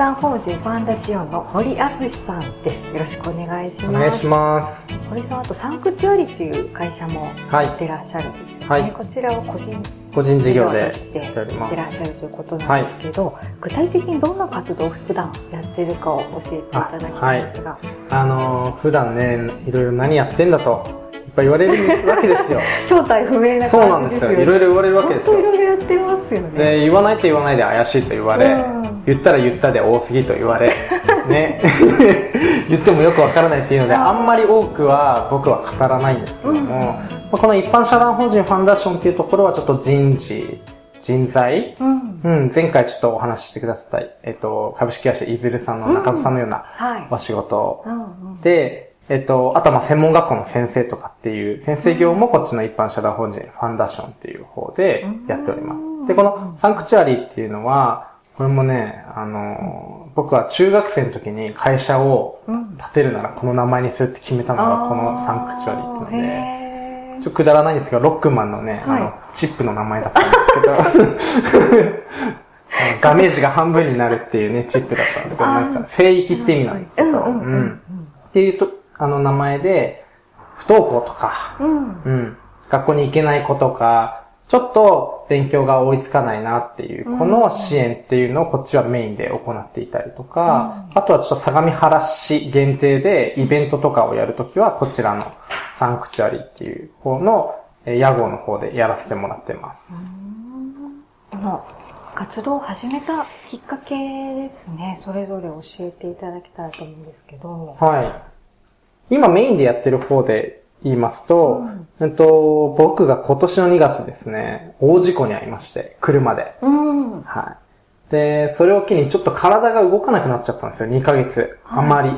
団法人ファンダシオンの堀敦さんです。よろしくお願いします。お願いします。堀さんあとサンクチュアリっていう会社もやってらっしゃるんですよね、はい、こちらを個人個人事業でしてやってらっしゃるということなんですけど、はい、具体的にどんな活動を普段やってるかを教えていただきますがあ、はい、あの普段ねいろいろ何やってんだとっぱ言われるわけですよ。正体不明なそうなんですよ。いろいろ言われるわけですよ。いろいろやってますよね。で言わないと言わないで怪しいと言われ、うん、言ったら言ったで多すぎと言われね。言ってもよくわからないっていうのであんまり多くは僕は語らないんですけども、うん、この一般社団法人ファンダーションっていうところはちょっと人事人材、うん、うん、前回ちょっとお話ししてくださった、えっと、株式会社いずるさんの中田さんのようなお仕事。で、えっと、あとはまあ専門学校の先生とかっていう先生業もこっちの一般社団法人ファンダーションっていう方でやっております。で、このサンクチュアリーっていうのは、これもね、あの、僕は中学生の時に会社を建てるならこの名前にするって決めたのがこのサンクチュアリーってので、ちょっとくだらないんですけど、ロックマンのね、あの、チップの名前だったんですけど、ガメージが半分になるっていうね、チップだったんですけど、なんか、聖域って意味なんですけど、うん。っていうと、あの名前で、不登校とか、うん、うん、学校に行けない子とか、ちょっと勉強が追いつかないなっていう、この支援っていうのをこっちはメインで行っていたりとか、うん、あとはちょっと相模原市限定でイベントとかをやるときは、こちらのサンクチュアリーっていう方の屋号の方でやらせてもらってます。この活動を始めたきっかけですね。それぞれ教えていただけたらと思うんですけど。はい。今メインでやってる方で言いますと、うん、と僕が今年の2月ですね、大事故に遭いまして、車で。うん、はい。で、それを機にちょっと体が動かなくなっちゃったんですよ、2ヶ月。あまり。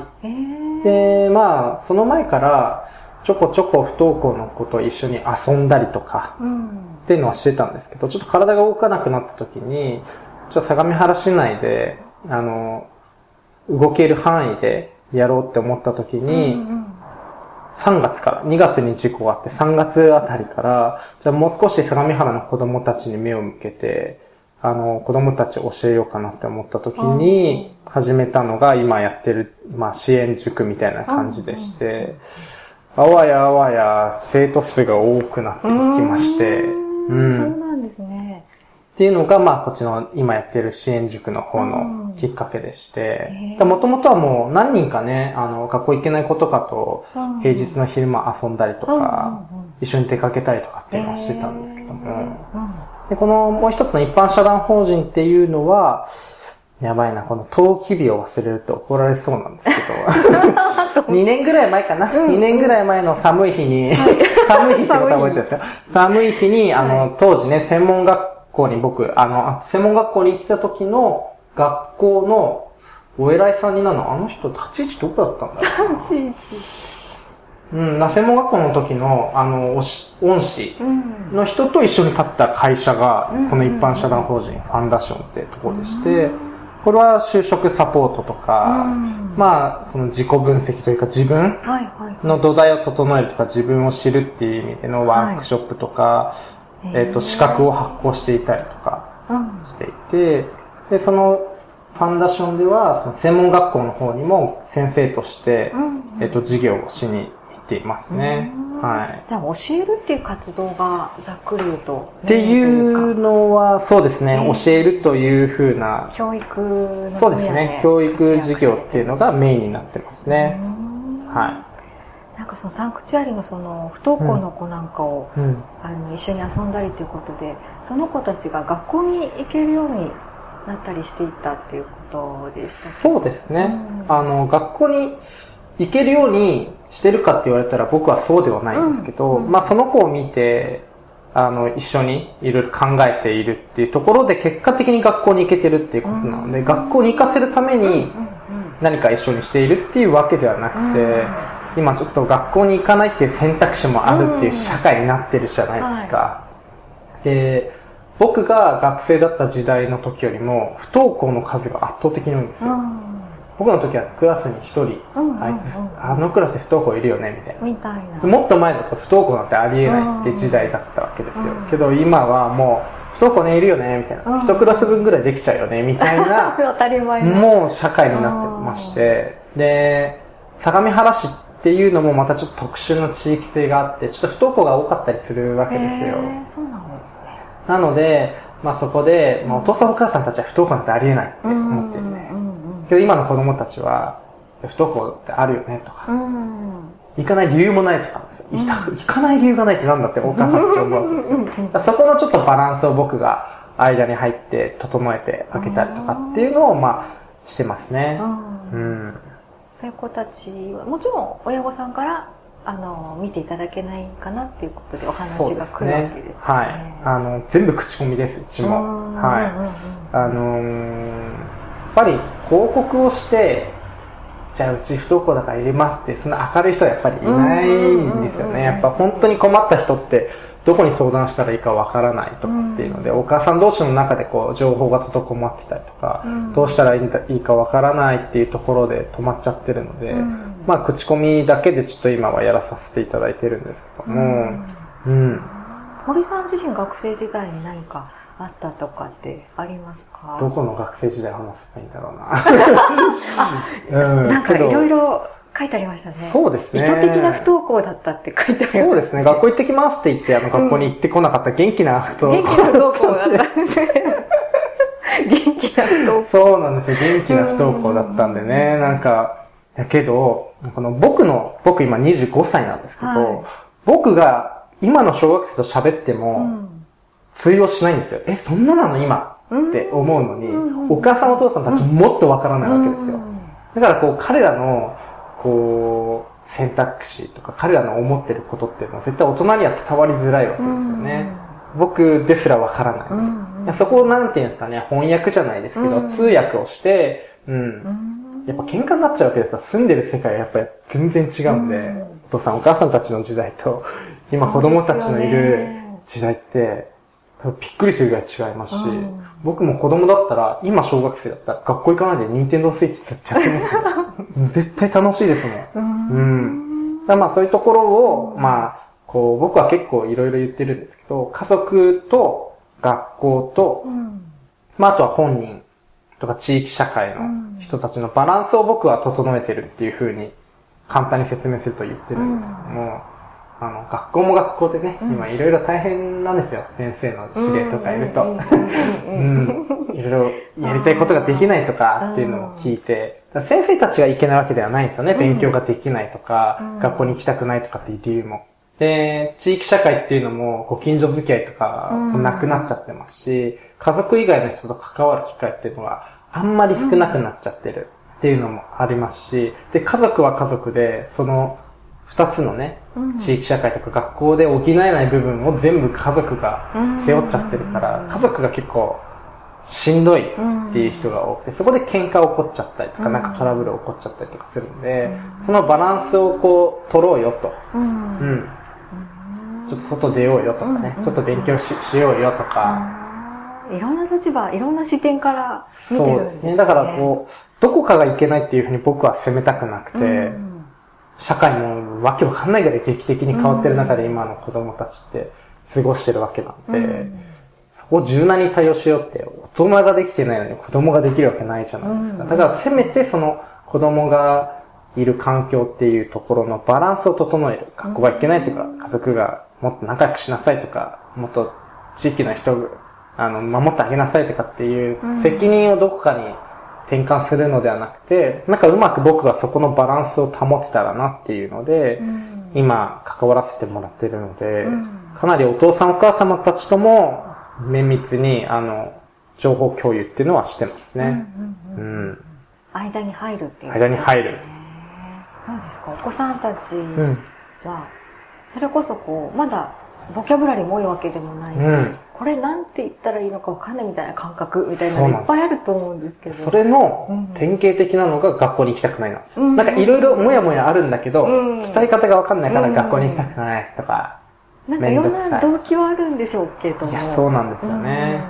で、まあ、その前から、ちょこちょこ不登校の子と一緒に遊んだりとか、うん、っていうのはしてたんですけど、ちょっと体が動かなくなった時に、ちょっと相模原市内で、あの、動ける範囲でやろうって思った時に、うんうん3月から、2月に事故があって、3月あたりから、じゃあもう少し相模原の子供たちに目を向けて、あの、子供たち教えようかなって思った時に、始めたのが今やってる、まあ支援塾みたいな感じでして、あわやあわや生徒数が多くなってきまして、うん。そうなんですね。っていうのが、まあ、こっちの今やってる支援塾の方のきっかけでして、もともとはもう何人かね、あの、学校行けない子とかと、平日の昼間遊んだりとか、一緒に出かけたりとかっていうのをしてたんですけども、で、このもう一つの一般社団法人っていうのは、やばいな、この登記日を忘れると怒られそうなんですけど、2年ぐらい前かな、2年ぐらい前の寒い日に、寒い日ってことは覚えてるんですよ。寒い日に、あの、当時ね、専門学校に僕、あの、専門学校に行ってた時の学校のお偉いさんになるの、あの人立ち位置どこだったんだろう立ち位置。うん、専門学校の時の、あの、恩師の人と一緒に立てた会社が、この一般社団法人ファンダションってところでして、これは就職サポートとか、まあ、その自己分析というか自分の土台を整えるとか自分を知るっていう意味でのワークショップとか、えっ、と、資格を発行していたりとかしていて、で、そのファンダーションでは、その専門学校の方にも先生として、えっ、と、授業をしに行っていますね。はい。じゃあ、教えるっていう活動がざっくり言うと。っていうのは、そうですね、教えるというふうな。教育のそうですね、教育授業っていうのがメインになってますね。はい。なんかそのサンクチュアリのその不登校の子なんかを、うん、あの一緒に遊んだりということでその子たちが学校に行けるようになったりしていったっていうことでしたそうですね、うん、あの学校に行けるようにしてるかって言われたら僕はそうではないんですけど、うん、まあその子を見てあの一緒にいろいろ考えているっていうところで結果的に学校に行けてるっていうことなので、学校に行かせるために何か一緒にしているっていうわけではなくて、今ちょっと学校に行かないっていう選択肢もあるっていう社会になってるじゃないですか。はい、で、僕が学生だった時代の時よりも不登校の数が圧倒的に多いんですよ。僕の時はクラスに一人、あいつ、あのクラス不登校いるよね、みたいな。みたいな。もっと前だと不登校なんてありえないって時代だったわけですよ。けど今はもう、不登校ね、いるよね、みたいな。一クラス分ぐらいできちゃうよね、みたいな。当たり前もう社会になってまして、で、相模原市っていうのもまたちょっと特殊な地域性があって、ちょっと不登校が多かったりするわけですよ。そうなんですね。なので、まあそこで、まあ、お父さんお母さんたちは不登校なんてありえないって思ってるね。けど今の子供たちは、不登校ってあるよねとか、行かない理由もないとかですよ。行かない理由がないってなんだってお母さんたち思うわけですよ。そこのちょっとバランスを僕が間に入って整えてあげたりとかっていうのを、まあ、してますね。うん。そういう子たちは、もちろん親御さんからあの見ていただけないかなっていうことでお話が来るわけですね。はい。あの全部口コミです、うちも。はい。あのー、やっぱり広告をして、じゃあうち不登校だから入れますって、そんな明るい人はやっぱりいないんですよね。やっぱ本当に困った人って、どこに相談したらいいかわからないとかっていうので、お母さん同士の中でこう情報が滞ってたりとか、どうしたらいいかわからないっていうところで止まっちゃってるので、まあ口コミだけでちょっと今はやらさせていただいてるんですけども、うん。堀さん自身学生時代に何かあったとかってありますか？どこの学生時代話せばいいんだろうな。うん、なんかいろいろ書いてありましたね。そうですね。意図的な不登校だったって書いてありました、そうですね。学校行ってきますって言って、あの、学校に行ってこなかった元気な不登校。元気な不登校だったんですね。元気な不登校。そうなんですよ。元気な不登校だったんでね。なんか、だけど、この僕の、僕今25歳なんですけど、はい、僕が今の小学生と喋っても、通用しないんですよ。え、そんななの？今って思うのに、お母さんお父さんたちもっとわからないわけですよ。だからこう彼らのこう、選択肢とか彼らの思ってることっていうのは絶対大人には伝わりづらいわけですよね。僕ですらわからない。いそこをなんていうんですかね、翻訳じゃないですけど、通訳をして、うん。やっぱ喧嘩になっちゃうわけですよ。住んでる世界はやっぱり全然違うんで、お父さんお母さんたちの時代と、今子供たちのいる時代って、びっくりするぐらい違いますし、僕も子供だったら、今小学生だったら学校行かないでニンテンドースイッチずっとやってますよ。絶対楽しいですもん。うん。だまあそういうところを、まあ、こう、僕は結構いろいろ言ってるんですけど、家族と学校と、うん、まああとは本人とか地域社会の人たちのバランスを僕は整えてるっていうふうに簡単に説明すると言ってるんですけども、あの、学校も学校でね、今いろいろ大変なんですよ。先生の指令とかいると。うん。いろいろやりたいことができないとかっていうのを聞いて、先生たちがいけないわけではないんですよね。勉強ができないとか、学校に行きたくないとかっていう理由も。で、地域社会っていうのも、ご近所付き合いとか、なくなっちゃってますし、家族以外の人と関わる機会っていうのは、あんまり少なくなっちゃってるっていうのもありますし、で、家族は家族で、その、二つのね、地域社会とか学校で補えない部分を全部家族が背負っちゃってるから、家族が結構しんどいっていう人が多くて、そこで喧嘩起こっちゃったりとか、なんかトラブル起こっちゃったりとかするんで、そのバランスをこう、取ろうよと。うん。ちょっと外出ようよとかね、ちょっと勉強ししようよとか。いろんな立場、いろんな視点から見てるんですね。そうですね。だからこう、どこかがいけないっていうふうに僕は責めたくなくて、社会もわけわかんないぐらい劇的に変わってる中で今の子供たちって過ごしてるわけなんで、うん、そこを柔軟に対応しようって大人ができてないのに子供ができるわけないじゃないですか。だからせめてその子供がいる環境っていうところのバランスを整える。学校がいけないとか、家族がもっと仲良くしなさいとか、もっと地域の人、あの、守ってあげなさいとかっていう責任をどこかに転換するのではなくて、なんかうまく僕がそこのバランスを保てたらなっていうので、うん、今関わらせてもらってるので、うん、かなりお父さんお母様たちとも綿密に、あの、情報共有っていうのはしてますね。うん。間に入るっていう、ね、間に入る。どうですか？お子さんたちは、それこそこう、まだボキャブラリーも多いわけでもないし、うん、これなんて言ったらいいのかわかんないみたいな感覚みたいなのいっぱいあると思うんですけど。それの典型的なのが学校に行きたくないなんですよ。うん、なんかいろいろもやもやあるんだけど、うん、伝え方がわかんないから学校に行きたくないとか。なんかいろんな動機はあるんでしょうけども。いや、そうなんですよね。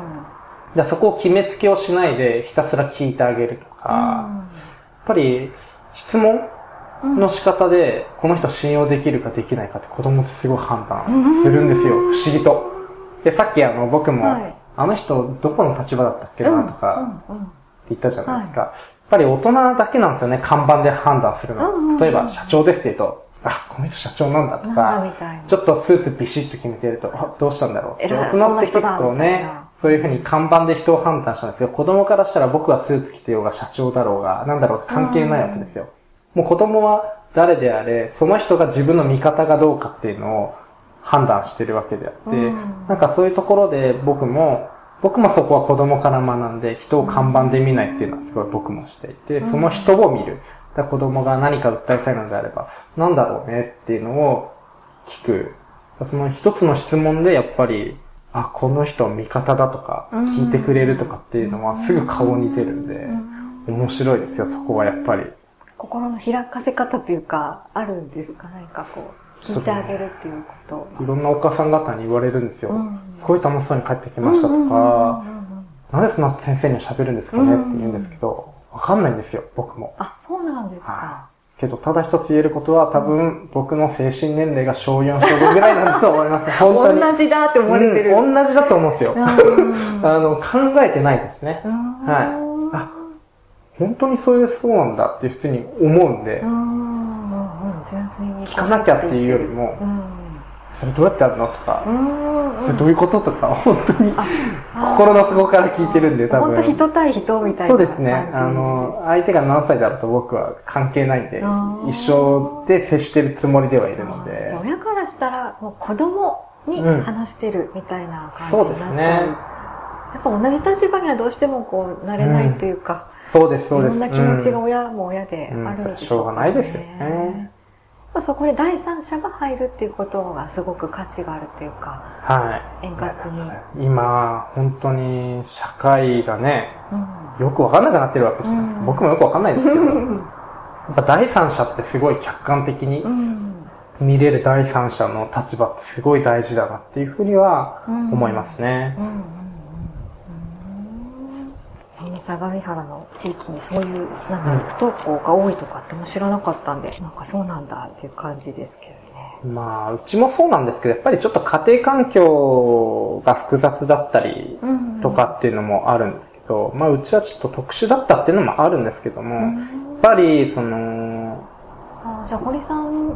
じゃそこを決めつけをしないでひたすら聞いてあげるとか、ぱり質問の仕方で、この人信用できるかできないかって子供ってすごい判断するんですよ。不思議と。で、さっきあの、僕も、はい、あの人どこの立場だったっけなとか、って言ったじゃないですか。やっぱり大人だけなんですよね、看板で判断するの。例えば、社長ですって言うと、あ、この人社長なんだとか、ちょっとスーツビシッと決めてると、あ、どうしたんだろう。って。大人って結構ね、そういうふうに看板で人を判断したんですけど、子供からしたら僕はスーツ着てようが社長だろうが、なんだろう関係ないわけですよ。もう子供は誰であれ、その人が自分の味方がどうかっていうのを判断してるわけであって、うん、なんかそういうところで僕も、僕もそこは子供から学んで、人を看板で見ないっていうのはすごい僕もしていて、その人を見る。だ子供が何か訴えたいのであれば、なんだろうねっていうのを聞く。その一つの質問でやっぱり、あ、この人味方だとか、聞いてくれるとかっていうのはすぐ顔に出るんで、面白いですよ、そこはやっぱり。心の開かせ方というか、あるんですか？何かこう、聞いてあげるっていうこと。いろんなお母さん方に言われるんですよ。うん、すごい楽しそうに帰ってきましたとか、なんでそんな先生に喋るんですかねって言うんですけど、わかんないんですよ、僕も。あ、そうなんですか。けど、ただ一つ言えることは、多分、僕の精神年齢が小4、小5ぐらいなんだと思います。本当に。同じだって思われてる。うん、同じだと思うんですよ。あの、考えてないですね。はい。本当にそういうそうなんだって普通に思うんで、聞かなきゃっていうよりも、それどうやってやるのとか、それどういうこととか、本当に心の底から聞いてるんで、多分。本当人対人みたいな。そうですね。あの、相手が何歳だろうと僕は関係ないんで、一生で接してるつもりではいるので。親からしたら、もう子供に話してるみたいな感じになっちゃう。そうですね。やっぱ同じ立場にはどうしてもこう、なれないというか、うん、そうです、そうです。いろんな気持ちが親も親であるう、ね、しょうがないですよね。そこに第三者が入るっていうことがすごく価値があるというか、はい。円滑に。今、本当に社会がね、うん、よくわかんなくなってるわけじゃないですか。うん、僕もよくわかんないですけど、やっぱ第三者ってすごい客観的に見れる第三者の立場ってすごい大事だなっていうふうには思いますね。うんそんな相模原の地域にそういう、なんだろう、不登校が多いとかっても知らなかったんで、なんかそうなんだっていう感じですけどね。まあ、うちもそうなんですけど、やっぱりちょっと家庭環境が複雑だったりとかっていうのもあるんですけど、まあ、うちはちょっと特殊だったっていうのもあるんですけども、やっぱり、その、あじゃあ、堀さん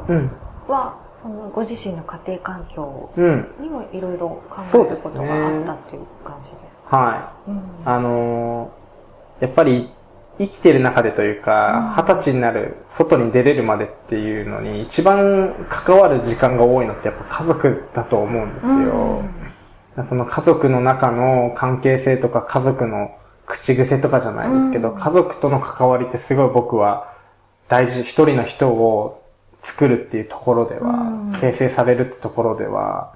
は、そのご自身の家庭環境にもいろいろ考えることがあったっていう感じで。すか、はい。うん、あのやっぱり生きてる中でというか、二、十、歳になる、外に出れるまでっていうのに、一番関わる時間が多いのってやっぱ家族だと思うんですよ。うん、その家族の中の関係性とか家族の口癖とかじゃないですけど、うん、家族との関わりってすごい僕は大事、一人の人を作るっていうところでは、うん、形成されるってところでは、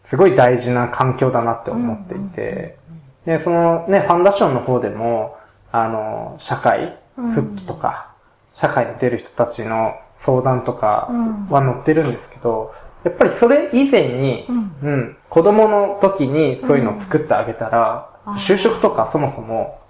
すごい大事な環境だなって思っていて、で、そのね、ファンダーションの方でも、あの、社会復帰とか、社会に出る人たちの相談とかは載ってるんですけど、やっぱりそれ以前に、うん、子供の時にそういうのを作ってあげたら、就職とかそもそも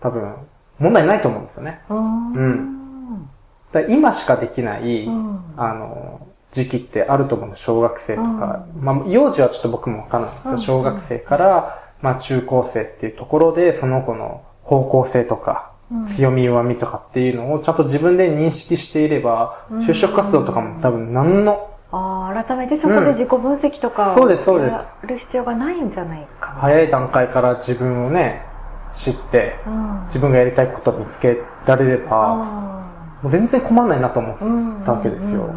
多分問題ないと思うんですよね。うん。だ今しかできない、あの、時期ってあると思うんです。小学生とか。まあ、幼児はちょっと僕もわかんない。小学生から、まあ中高生っていうところで、その子の方向性とか、強み弱みとかっていうのをちゃんと自分で認識していれば、就職活動とかも多分何の、ああ、改めてそこで自己分析とか、そうです、そうです。やる必要がないんじゃないか早い段階から自分をね、知って、自分がやりたいことを見つけられれば、もう全然困んないなと思ったわけですよ。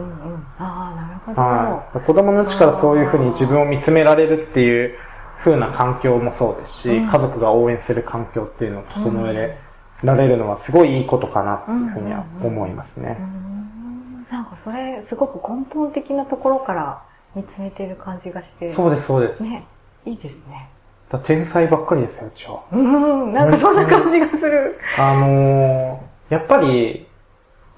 ああ、なるほど。はい。子供のうちからそういうふうに自分を見つめられるっていう風な環境もそうですし、家族が応援する環境っていうのを整えられるのはすごいいいことかなっていうふうには思いますね。なんかそれすごく根本的なところから見つめてる感じがして。そうです、そうです。ね。いいですね。だ天才ばっかりですよ、うちは。うん、なんかそんな感じがする。あのー、やっぱり、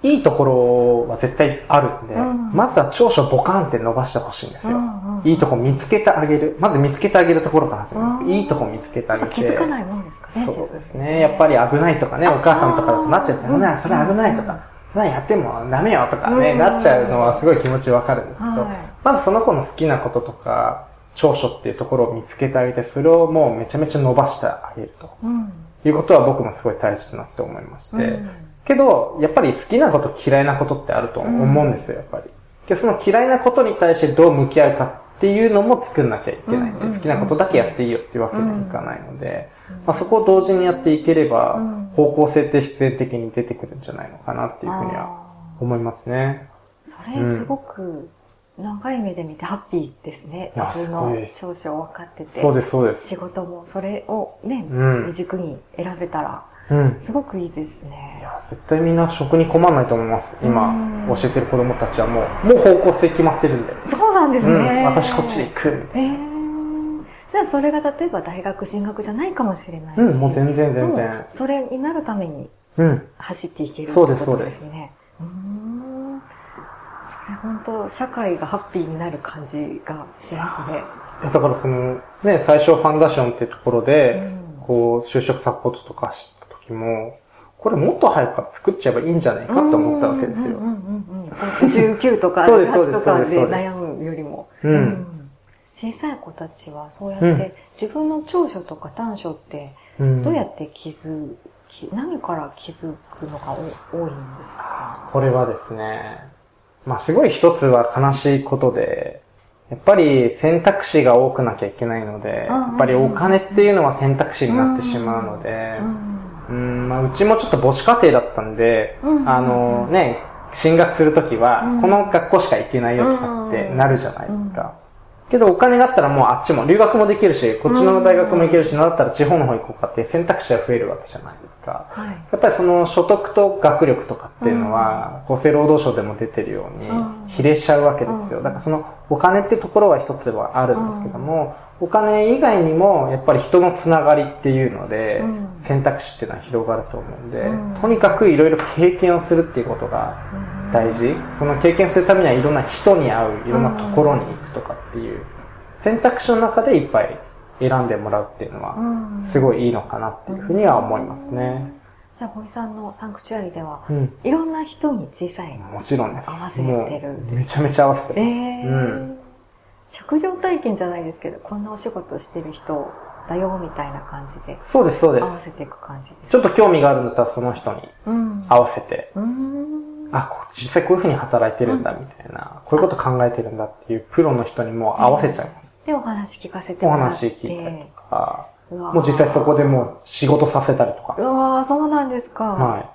いいところは絶対あるんで、うん、まずは長所ボカンって伸ばしてほしいんですよ、うんうん。いいとこ見つけてあげる。まず見つけてあげるところから始めます。うん、いいとこ見つけてあげて。気づかないもんですかね。そうですね。やっぱり危ないとかね、お母さんとかだとなっちゃうんですよね。それ危ないとか。それやってもダメよとかね、なっちゃうのはすごい気持ちわかるんですけど、はい、まずその子の好きなこととか、長所っていうところを見つけてあげて、それをもうめちゃめちゃ伸ばしてあげると。いうことは僕もすごい大切だなって思いまして、けど、やっぱり好きなこと嫌いなことってあると思うんですよ、やっぱり。で、その嫌いなことに対してどう向き合うかっていうのも作んなきゃいけないんで、好きなことだけやっていいよっていうわけにはいかないので、まあ、そこを同時にやっていければ、方向性って必然的に出てくるんじゃないのかなっていうふうには思いますね。それすごく長い目で見てハッピーですね。自分の長所を分かってて。そうです、そうです。仕事もそれをね、うん、軸に選べたら、うん、すごくいいですね。いや、絶対みんな食に困らないと思います。今、教えてる子供たちはもう、もう方向性決まってるんで。そうなんですね。うん、私こっちで行くみたいな。えー、じゃあそれが例えば大学進学じゃないかもしれないし。うん、もう全然全然。それになるために、走っていける、うん、そうです、そうです。ね。うんそれ本当社会がハッピーになる感じがしますね。だからその、ね、最初ファンダーションっていうところで、こう、就職サポートとかし時も、これもっと早く作っちゃえばいいんじゃないかと思ったわけですよ。19とか18とかで悩むよりも。小さい子たちはそうやって自分の長所とか短所ってどうやって気づき、何から気づくのが多いんですか？これはですね、まあすごい一つは悲しいことで、やっぱり選択肢が多くなきゃいけないので、やっぱりお金っていうのは選択肢になってしまうので、うん、まあ、うちもちょっと母子家庭だったんで、あのね、進学するときは、この学校しか行けないよとかってなるじゃないですか。けどお金があったらもうあっちも留学もできるし、こっちの大学も行けるし、なんだったら地方の方行こうかって選択肢が増えるわけじゃないですか。はい、やっぱりその所得と学力とかっていうのは、厚生労働省でも出てるように、比例しちゃうわけですよ。だからそのお金ってところは一つはあるんですけども、お金以外にもやっぱり人のつながりっていうので、選択肢っていうのは広がると思うんで、とにかくいろいろ経験をするっていうことが大事。その経験するためにはいろんな人に会う、いろんなところにとかっていう選択肢の中でいっぱい選んでもらうっていうのは、すごいいいのかなっていうふうには思いますね。じゃあ、堀さんのサンクチュアリでは、うん、いろんな人に小さいもちろんです。合わせてるめちゃめちゃ合わせてる。えー、うん職業体験じゃないですけど、こんなお仕事してる人だよ、みたいな感じで。そうです、そうです。合わせていく感じです。ちょっと興味があるんだったら、その人に合わせて、うん、あ、実際こういうふうに働いてるんだ、みたいな、こういうこと考えてるんだっていうプロの人にも合わせちゃいます。で、お話聞かせてもらって。お話聞いたりとか、もう実際そこでもう仕事させたりとか。うわそうなんですか。はい。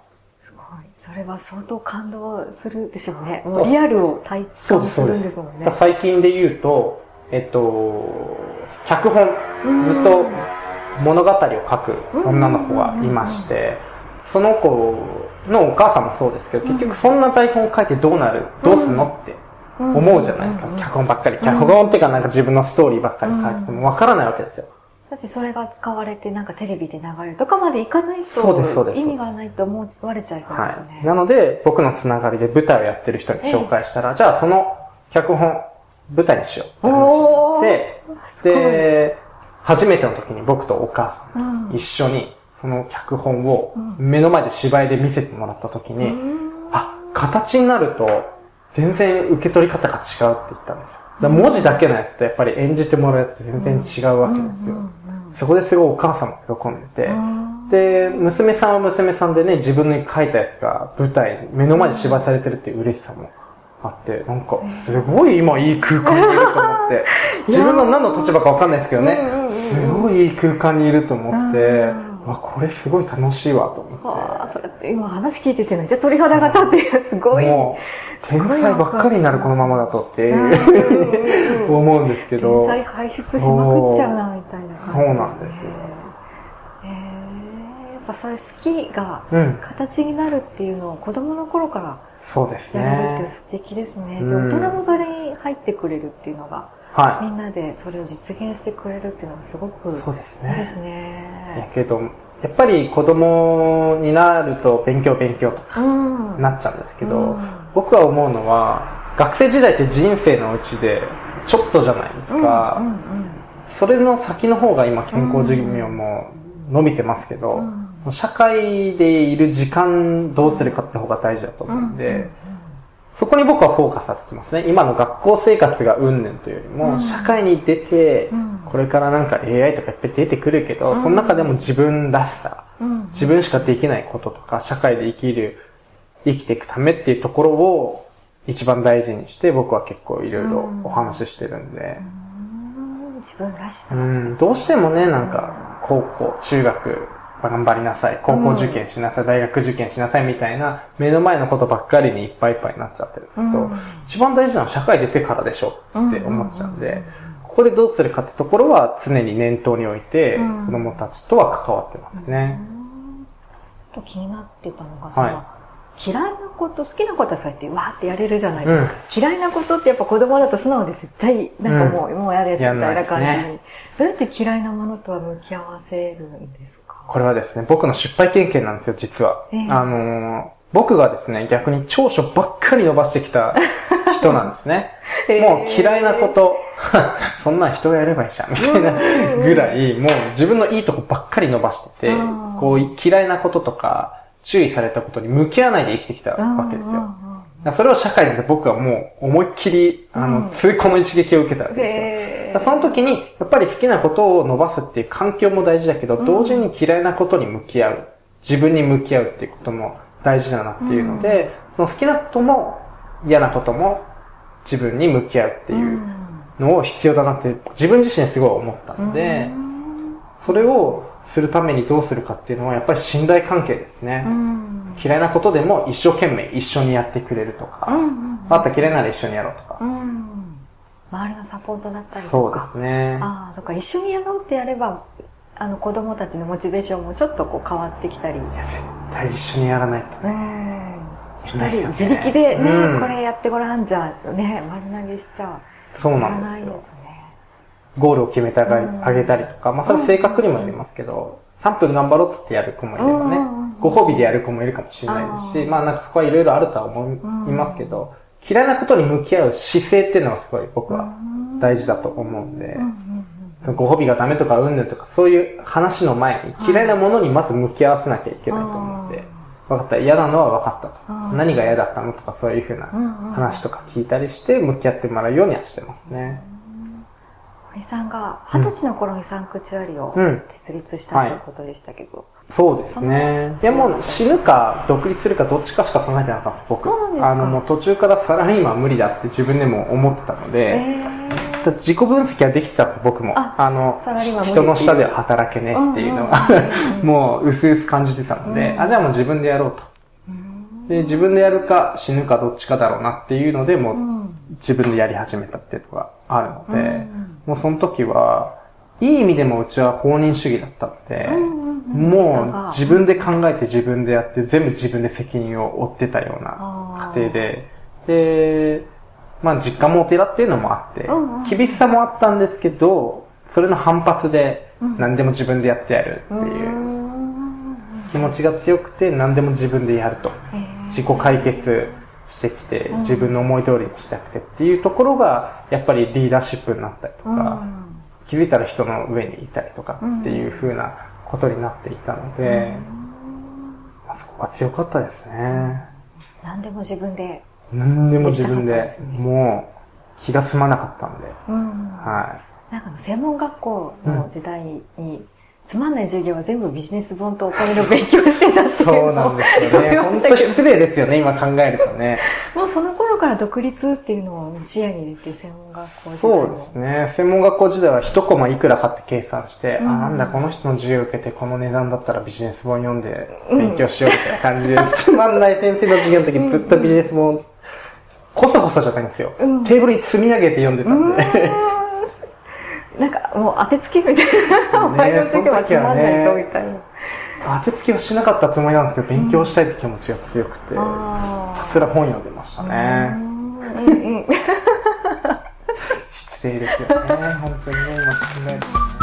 それは相当感動するでしょうね。もうリアルを体感するんですもんね。最近で言うと、えっと、脚本、ずっと物語を書く女の子がいまして、その子のお母さんもそうですけど、結局そんな台本を書いてどうなるどうすんのって思うじゃないですか。脚本ばっかり。脚本っていうかなんか自分のストーリーばっかり書いててもわからないわけですよ。だってそれが使われてなんかテレビで流れるとかまでいかないと意味がないと思われちゃいそうですね。はい、なので僕のつながりで舞台をやってる人に紹介したら、じゃあその脚本舞台にしようって話で、で、初めての時に僕とお母さん。一緒にその脚本を目の前で芝居で見せてもらった時に、あ、形になると全然受け取り方が違うって言ったんですよ。文字だけのやつとやっぱり演じてもらうやつって全然違うわけですよ。そこですごいお母さんも喜んでて、で、娘さんは娘さんでね、自分の書いたやつが舞台、目の前で芝居されてるっていう嬉しさもあって、なんか、すごい今いい空間にいると思って、自分の何の立場かわかんないですけどね、すごいいい空間にいると思って、わ、これすごい楽しいわと思って。ああ、それって今話聞いててめっちゃ鳥肌が立ってすごい。もう、天才ばっかりになるこのままだとっていう、思うんですけど。天才排出しまくっちゃうな、みたいな感じです、ね。そうなんですよ。えー、やっぱそれ好きが形になるっていうのを子供の頃からそうですね。やれるって素敵ですね。で、大人もそれに入ってくれるっていうのが、はい、みんなでそれを実現してくれるっていうのがすごくそうですね。いいですね。やけど、やっぱり子供になると勉強勉強とかなっちゃうんですけど、うん、僕は思うのは学生時代って人生のうちでちょっとじゃないですか、うんうんうん、それの先の方が今健康寿命も伸びてますけど、うん、社会でいる時間どうするかって方が大事だと思うんで、うんうんうん、そこに僕はフォーカスさせてますね。今の学校生活がうんぬんというよりも、社会に出て、これからなんか AI とかいっぱい出てくるけど、その中でも自分らしさ、自分しかできないこととか、社会で生きる、生きていくためっていうところを一番大事にして僕は結構いろいろお話ししてるんで。自分らしさ、うん、どうしてもね、なんか、高校、中学、頑張りなさい、高校受験しなさい、大学受験しなさいみたいな、目の前のことばっかりにいっぱいいっぱいになっちゃってるんですけど、一番大事なのは社会出てからでしょって思っちゃうんで、ここでどうするかってところは常に念頭に置いて、子供たちとは関わってますね。と気になってたのが、その、はい嫌いなこと、好きなことはそうやってわーってやれるじゃないですか。うん、嫌いなことってやっぱ子供だと素直で絶対、なんかもう、うん、もうやですみたいな感じに、ね、どうやって嫌いなものとは向き合わせるんですか？これはですね、僕の失敗経験なんですよ、実は。えー、あのー、僕がですね、逆に長所ばっかり伸ばしてきた 人なんですね。もう嫌いなこと、そんなん人がやればいいじゃん、みたいなぐらい、もう自分のいいとこばっかり伸ばしてて、こう嫌いなこととか、注意されたことに向き合わないで生きてきたわけですよ。それを社会で僕はもう思いっきり、あの、痛恨の一撃を受けたわけですよ。その時に、やっぱり好きなことを伸ばすっていう環境も大事だけど、同時に嫌いなことに向き合う。自分に向き合うっていうことも大事だなっていうので、その好きなことも嫌なことも自分に向き合うっていうのを必要だなって自分自身すごい思ったので、それをするためにどうするかっていうのはやっぱり信頼関係ですね。うん、嫌いなことでも一生懸命一緒にやってくれるとか、うんうん、あった嫌いなら一緒にやろうとか、うん。周りのサポートだったりとか。そうですね。ああ、そっか、一緒にやろうってやれば、あの子供たちのモチベーションもちょっとこう変わってきたり。いや、絶対一緒にやらないと。うん。一人自力でね、うん、これやってごらんじゃ、ね、丸投げしちゃう。そうなんですよ。ゴールを決めてあげたりとか、まあそれ性格にもよりますけど、3分頑張ろうっつってやる子もいればね、ご褒美でやる子もいるかもしれないですし、まあなんかそこはいろいろあるとは思いますけど、嫌いなことに向き合う姿勢っていうのはすごい僕は大事だと思うんで、そのご褒美がダメとかうんぬんとかそういう話の前に嫌い。なものにまず向き合わせなきゃいけないと思うんで、分かった、嫌なのは分かったと。何が嫌だったのとかそういうふうな話とか聞いたりして向き合ってもらうようにはしてますね。堀さんが二十歳の頃にサンクチュアリを設立したということでしたけど、はい、そうですね。いやもう死ぬか独立するかどっちかしか考えてなかったんです、僕。そうなんですか？あのもう途中からサラリーマン無理だって自分でも思ってたので、えー、自己分析はできてたんです、僕も。ああの、人の下では働けねっていうのは、もう薄々感じてたので、あ、じゃあもう自分でやろうと。で、自分でやるか死ぬかどっちかだろうなっていうので、もう自分でやり始めたっていうのがあるので、もうその時は、いい意味でもうちは放任主義だったので、もう自分で考えて自分でやって全部自分で責任を負ってたような家庭で、で、まあ実家もお寺っていうのもあって、厳しさもあったんですけど、それの反発で何でも自分でやってやるっていう気持ちが強くて何でも自分でやると。自己解決してきて、自分の思い通りにしたくてっていうところが、やっぱりリーダーシップになったりとか、気づいたら人の上にいたりとかっていう風なことになっていたので、あそこが強かったですね。何でも自分で。何でも自分で、もう気が済まなかったんで。はい。なんか専門学校の時代に、つまんない授業は全部ビジネス本とお金の勉強してたっていうそうなんですよね。本当失礼ですよね、今考えるとね。もうその頃から独立っていうのを視野に入れて専門学校時代そうですね。専門学校時代は一コマいくらかって計算して、うん、あ、なんだこの人の授業受けてこの値段だったらビジネス本読んで勉強しようみたいな感じで、うん、つまんない先生の授業の時ずっとビジネス本、こそこそじゃないんですよ。うん、テーブルに積み上げて読んでたんで。なんかもう当てつけみたいな、お前の授業はつまんないぞみたいな。当てつけはしなかったつもりなんですけど、勉強したいって気持ちが強くて、ひたすら本読んでましたね。失礼ですよね、本当にね、今考えると。